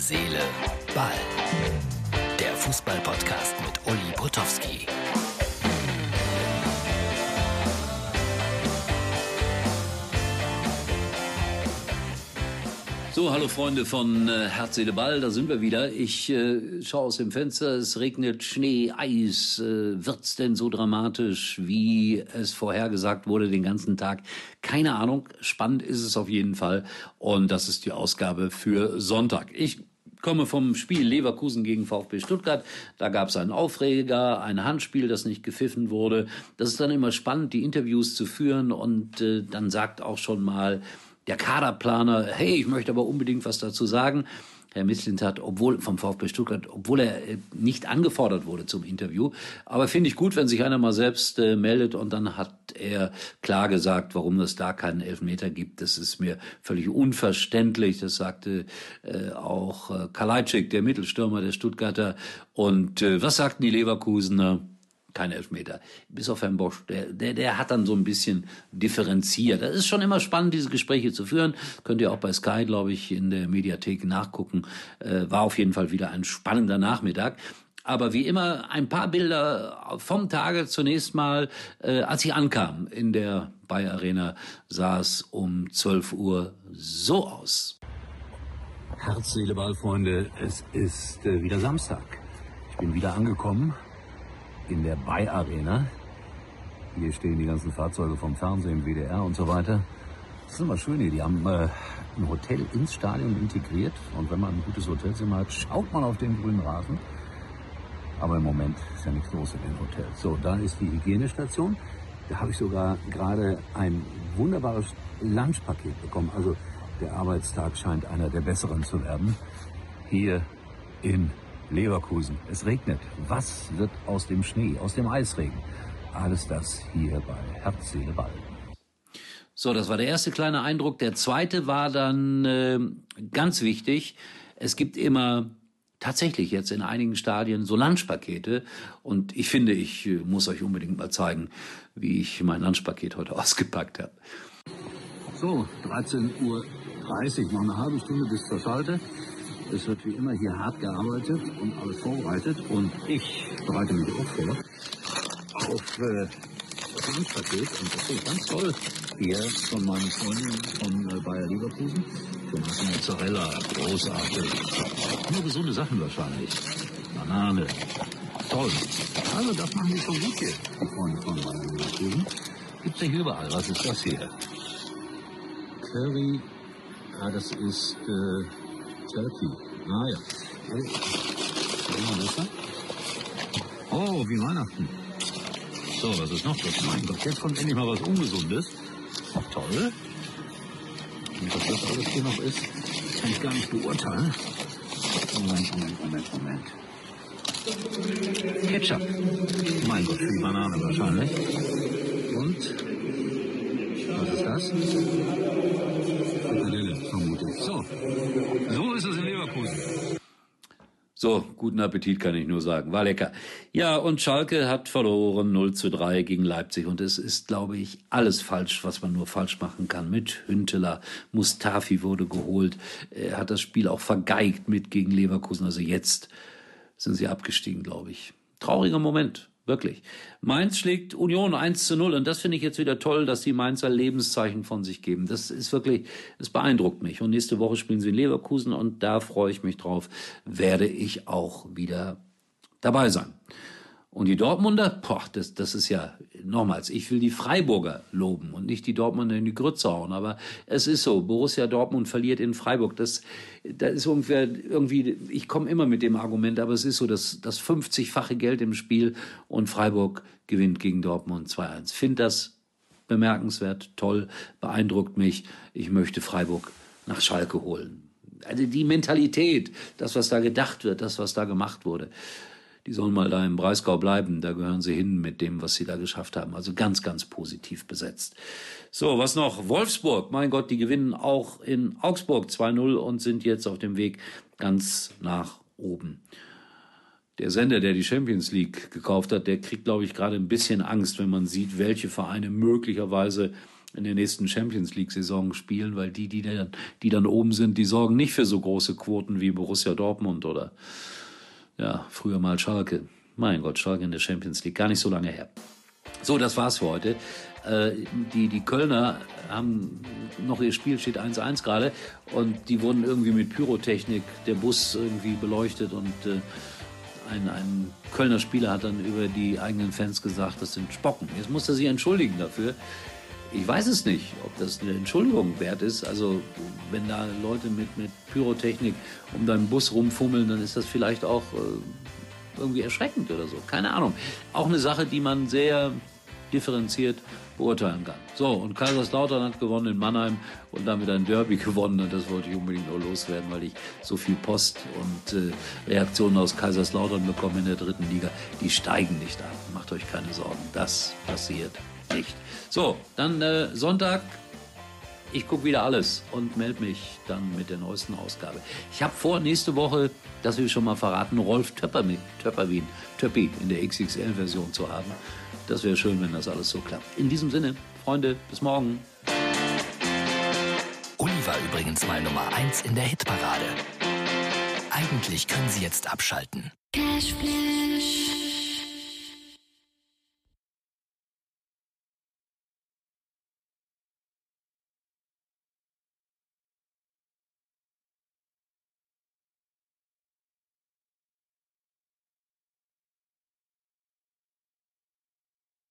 Seele, Ball. Der Fußball-Podcast mit Uli Potowski. So, hallo Freunde von äh, Herz, Seele, Ball, da sind wir wieder. Ich äh, schaue aus dem Fenster, es regnet Schnee, Eis. Äh, wird's denn so dramatisch, wie es vorhergesagt wurde den ganzen Tag? Keine Ahnung, spannend ist es auf jeden Fall. Und das ist die Ausgabe für Sonntag. Ich komme vom Spiel Leverkusen gegen VfB Stuttgart. Da gab es einen Aufreger, ein Handspiel, das nicht gepfiffen wurde. Das ist dann immer spannend, die Interviews zu führen und äh, dann sagt auch schon mal der Kaderplaner, hey, ich möchte aber unbedingt was dazu sagen. Herr Misslint hat, obwohl vom VfB Stuttgart, obwohl er äh, nicht angefordert wurde zum Interview. Aber finde ich gut, wenn sich einer mal selbst äh, meldet und dann hat er klar gesagt, warum es da keinen Elfmeter gibt. Das ist mir völlig unverständlich. Das sagte äh, auch äh, Kalajdzic, der Mittelstürmer der Stuttgarter. Und äh, was sagten die Leverkusener? Kein Elfmeter. Bis auf Herrn Bosch, der, der, der hat dann so ein bisschen differenziert. Das ist schon immer spannend, diese Gespräche zu führen. Könnt ihr auch bei Sky, glaube ich, in der Mediathek nachgucken. Äh, war auf jeden Fall wieder ein spannender Nachmittag. Aber wie immer ein paar Bilder vom Tage zunächst mal, äh, als ich ankam in der Bayer Arena, sah es um 12 Uhr so aus. Herz, Seele, Ball, Freunde, es ist äh, wieder Samstag. Ich bin wieder angekommen in der Bay Arena. Hier stehen die ganzen Fahrzeuge vom Fernsehen, WDR und so weiter. Das ist immer schön hier. Die haben äh, ein Hotel ins Stadion integriert. Und wenn man ein gutes Hotelzimmer hat, schaut man auf den grünen Rasen. Aber im Moment ist ja nichts los in den Hotels. So, da ist die Hygienestation. Da habe ich sogar gerade ein wunderbares Lunchpaket bekommen. Also der Arbeitstag scheint einer der besseren zu werden. Hier in Leverkusen. Es regnet. Was wird aus dem Schnee, aus dem Eisregen? Alles das hier bei Herz, Seele, Ball. So, das war der erste kleine Eindruck. Der zweite war dann äh, ganz wichtig. Es gibt immer tatsächlich jetzt in einigen Stadien so Lunchpakete. Und ich finde, ich äh, muss euch unbedingt mal zeigen, wie ich mein Lunchpaket heute ausgepackt habe. So, 13.30 Uhr, noch eine halbe Stunde bis zur Schalte. Es wird wie immer hier hart gearbeitet und alles vorbereitet. Und ich bereite mich auch vor auf äh, das Lunchpaket. Und das ist ganz toll hier von meinen Freunden von äh, Bayer Leverkusen. Thomas Mozzarella, großartig. Nur gesunde Sachen wahrscheinlich. Banane. Toll. Also das machen die schon gut hier, die Freunde von Bayer Leverkusen. Ja hier überall. Was ist das hier? Curry. Ja, das ist... Äh, Turkey. Ah ja. Oh, wie Weihnachten. So, was ist noch das? Mein Gott, jetzt kommt endlich mal was Ungesundes. Toll. Und was das alles hier noch ist, kann ich gar nicht beurteilen. Moment, Moment, Moment, Moment. Ketchup. Mein Gott, für die Banane wahrscheinlich. Und was ist das? Frikadelle, vermute. So, so ist es in Leverkusen. So, guten Appetit kann ich nur sagen. War lecker. Ja, und Schalke hat verloren 0 zu 3 gegen Leipzig. Und es ist, glaube ich, alles falsch, was man nur falsch machen kann. Mit Hünteler, Mustafi wurde geholt. Er hat das Spiel auch vergeigt mit gegen Leverkusen. Also jetzt sind sie abgestiegen, glaube ich. Trauriger Moment. Wirklich. Mainz schlägt Union 1 zu 0 und das finde ich jetzt wieder toll, dass die Mainzer Lebenszeichen von sich geben. Das ist wirklich, es beeindruckt mich. Und nächste Woche spielen sie in Leverkusen und da freue ich mich drauf, werde ich auch wieder dabei sein. Und die Dortmunder, boah, das, das ist ja, nochmals, ich will die Freiburger loben und nicht die Dortmunder in die Grütze hauen. Aber es ist so, Borussia Dortmund verliert in Freiburg. Das, das ist ungefähr, irgendwie, ich komme immer mit dem Argument, aber es ist so, dass das 50-fache Geld im Spiel und Freiburg gewinnt gegen Dortmund 2-1. Finde das bemerkenswert, toll, beeindruckt mich. Ich möchte Freiburg nach Schalke holen. Also die Mentalität, das, was da gedacht wird, das, was da gemacht wurde die sollen mal da im Breisgau bleiben. Da gehören sie hin mit dem, was sie da geschafft haben. Also ganz, ganz positiv besetzt. So, was noch? Wolfsburg. Mein Gott, die gewinnen auch in Augsburg 2-0 und sind jetzt auf dem Weg ganz nach oben. Der Sender, der die Champions League gekauft hat, der kriegt, glaube ich, gerade ein bisschen Angst, wenn man sieht, welche Vereine möglicherweise in der nächsten Champions League-Saison spielen, weil die, die dann, die dann oben sind, die sorgen nicht für so große Quoten wie Borussia Dortmund oder ja, früher mal Schalke. Mein Gott, Schalke in der Champions League, gar nicht so lange her. So, das war's für heute. Äh, die, die Kölner haben noch ihr Spiel steht 1-1 gerade und die wurden irgendwie mit Pyrotechnik der Bus irgendwie beleuchtet und äh, ein, ein Kölner Spieler hat dann über die eigenen Fans gesagt, das sind Spocken. Jetzt muss er sich entschuldigen dafür. Ich weiß es nicht, ob das eine Entschuldigung wert ist. Also, wenn da Leute mit, mit Pyrotechnik um deinen Bus rumfummeln, dann ist das vielleicht auch äh, irgendwie erschreckend oder so. Keine Ahnung. Auch eine Sache, die man sehr differenziert beurteilen kann. So, und Kaiserslautern hat gewonnen in Mannheim und damit ein Derby gewonnen. Und das wollte ich unbedingt nur loswerden, weil ich so viel Post und äh, Reaktionen aus Kaiserslautern bekomme in der dritten Liga. Die steigen nicht an. Macht euch keine Sorgen. Das passiert nicht. So, dann äh, Sonntag. Ich gucke wieder alles und melde mich dann mit der neuesten Ausgabe. Ich habe vor, nächste Woche, das will ich schon mal verraten, Rolf Töpperwien, Töpperwien, Töppi in der XXL-Version zu haben. Das wäre schön, wenn das alles so klappt. In diesem Sinne, Freunde, bis morgen. Uli war übrigens mal Nummer 1 in der Hitparade. Eigentlich können Sie jetzt abschalten. Cashflow.